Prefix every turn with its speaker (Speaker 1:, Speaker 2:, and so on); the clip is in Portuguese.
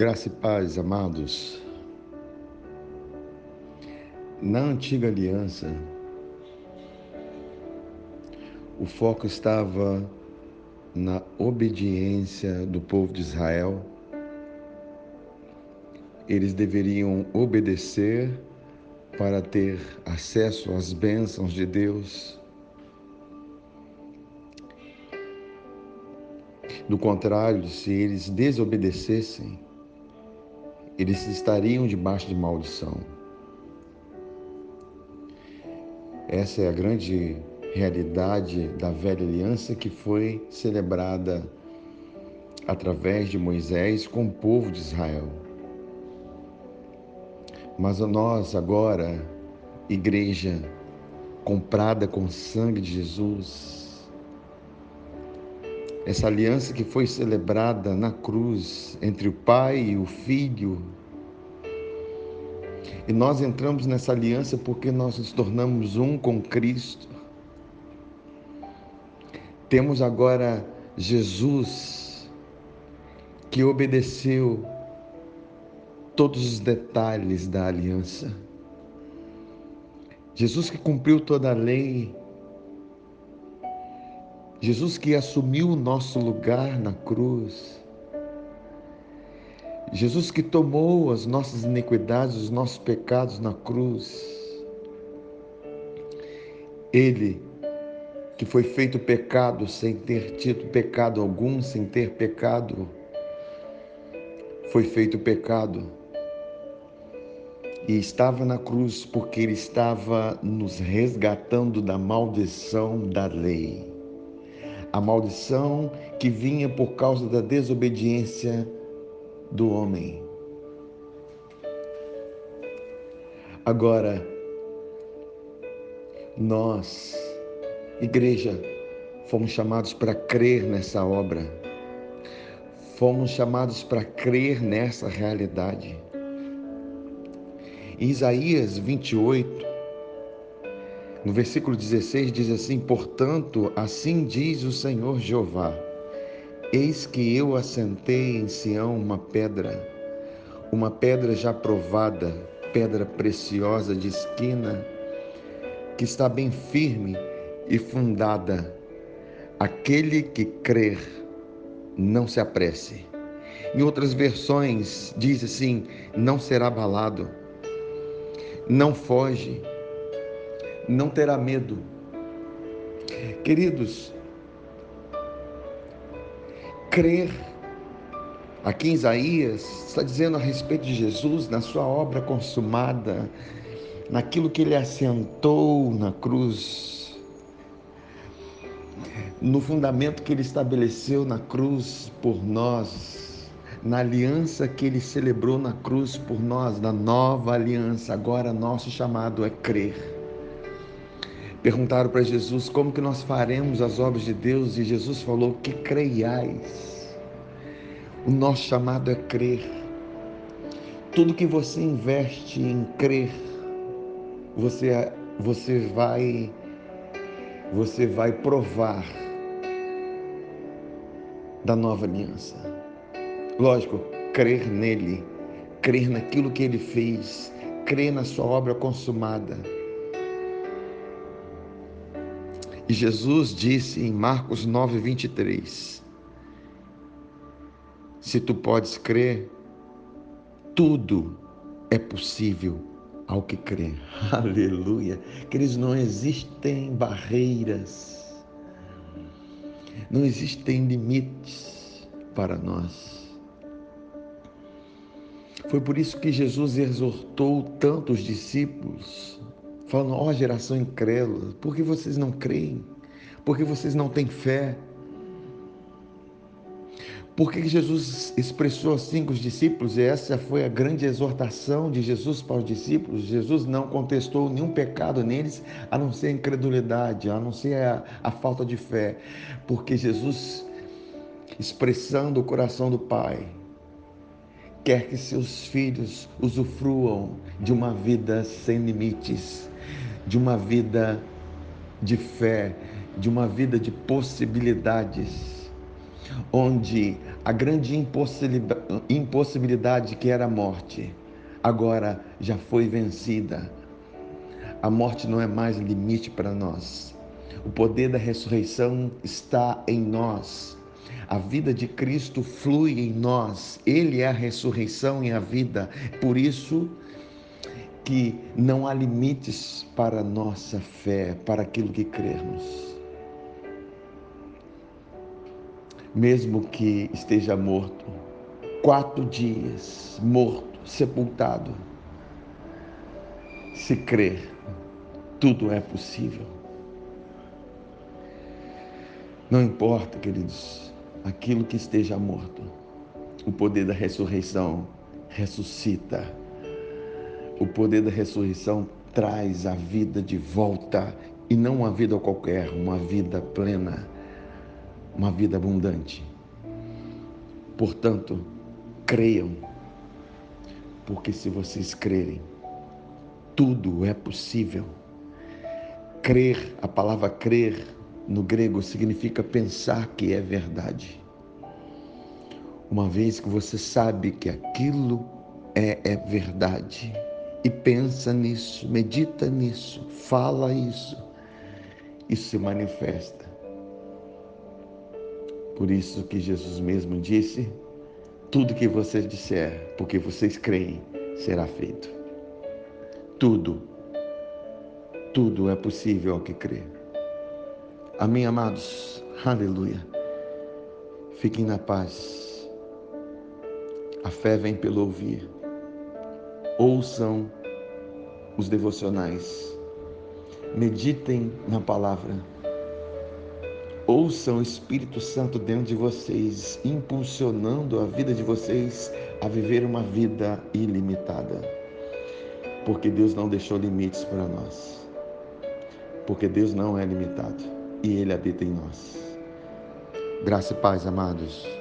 Speaker 1: Graça e paz, amados. Na antiga aliança, o foco estava na obediência do povo de Israel. Eles deveriam obedecer para ter acesso às bênçãos de Deus. Do contrário, se eles desobedecessem, eles estariam debaixo de maldição. Essa é a grande realidade da velha aliança que foi celebrada através de Moisés com o povo de Israel. Mas nós agora, igreja comprada com o sangue de Jesus, essa aliança que foi celebrada na cruz entre o Pai e o Filho, e nós entramos nessa aliança porque nós nos tornamos um com Cristo. Temos agora Jesus que obedeceu todos os detalhes da aliança. Jesus que cumpriu toda a lei. Jesus que assumiu o nosso lugar na cruz. Jesus que tomou as nossas iniquidades, os nossos pecados na cruz. Ele que foi feito pecado sem ter tido pecado algum, sem ter pecado, foi feito pecado. E estava na cruz porque ele estava nos resgatando da maldição da lei. A maldição que vinha por causa da desobediência do homem. Agora, nós Igreja, fomos chamados para crer nessa obra, fomos chamados para crer nessa realidade. Isaías 28, no versículo 16, diz assim: Portanto, assim diz o Senhor Jeová: Eis que eu assentei em Sião uma pedra, uma pedra já provada, pedra preciosa de esquina, que está bem firme e fundada. Aquele que crer, não se apresse. Em outras versões, diz assim: não será abalado, não foge, não terá medo. Queridos, crer, aqui em Isaías, está dizendo a respeito de Jesus, na sua obra consumada, naquilo que ele assentou na cruz, no fundamento que ele estabeleceu na cruz por nós, na aliança que ele celebrou na cruz por nós, na nova aliança. Agora nosso chamado é crer. Perguntaram para Jesus como que nós faremos as obras de Deus e Jesus falou que creiais. O nosso chamado é crer. Tudo que você investe em crer, você você vai você vai provar da nova aliança. Lógico, crer nele, crer naquilo que ele fez, crer na sua obra consumada. E Jesus disse em Marcos 9, 23: Se tu podes crer, tudo é possível ao que crê. Aleluia. Queridos, não existem barreiras não existem limites para nós. Foi por isso que Jesus exortou tantos discípulos, falando: ó oh, geração incrédula, por que vocês não creem? Por que vocês não têm fé? Por que Jesus expressou assim com os discípulos? E essa foi a grande exortação de Jesus para os discípulos. Jesus não contestou nenhum pecado neles, a não ser a incredulidade, a não ser a, a falta de fé. Porque Jesus, expressando o coração do Pai, quer que seus filhos usufruam de uma vida sem limites, de uma vida de fé, de uma vida de possibilidades onde a grande impossibilidade que era a morte, agora já foi vencida. A morte não é mais limite para nós. O poder da ressurreição está em nós. A vida de Cristo flui em nós. Ele é a ressurreição e a vida. Por isso que não há limites para nossa fé, para aquilo que crermos. Mesmo que esteja morto, quatro dias morto, sepultado, se crer, tudo é possível. Não importa, queridos, aquilo que esteja morto, o poder da ressurreição ressuscita. O poder da ressurreição traz a vida de volta e não uma vida qualquer, uma vida plena, uma vida abundante. Portanto, creiam, porque se vocês crerem, tudo é possível. Crer, a palavra crer no grego significa pensar que é verdade. Uma vez que você sabe que aquilo é, é verdade e pensa nisso, medita nisso, fala isso, isso se manifesta. Por isso que Jesus mesmo disse: tudo que vocês disser, porque vocês creem, será feito. Tudo, tudo é possível ao que crê. Amém, amados? Aleluia. Fiquem na paz. A fé vem pelo ouvir. Ouçam os devocionais. Meditem na palavra. Ouçam o Espírito Santo dentro de vocês, impulsionando a vida de vocês a viver uma vida ilimitada. Porque Deus não deixou limites para nós. Porque Deus não é limitado e Ele habita em nós. Graça e paz, amados.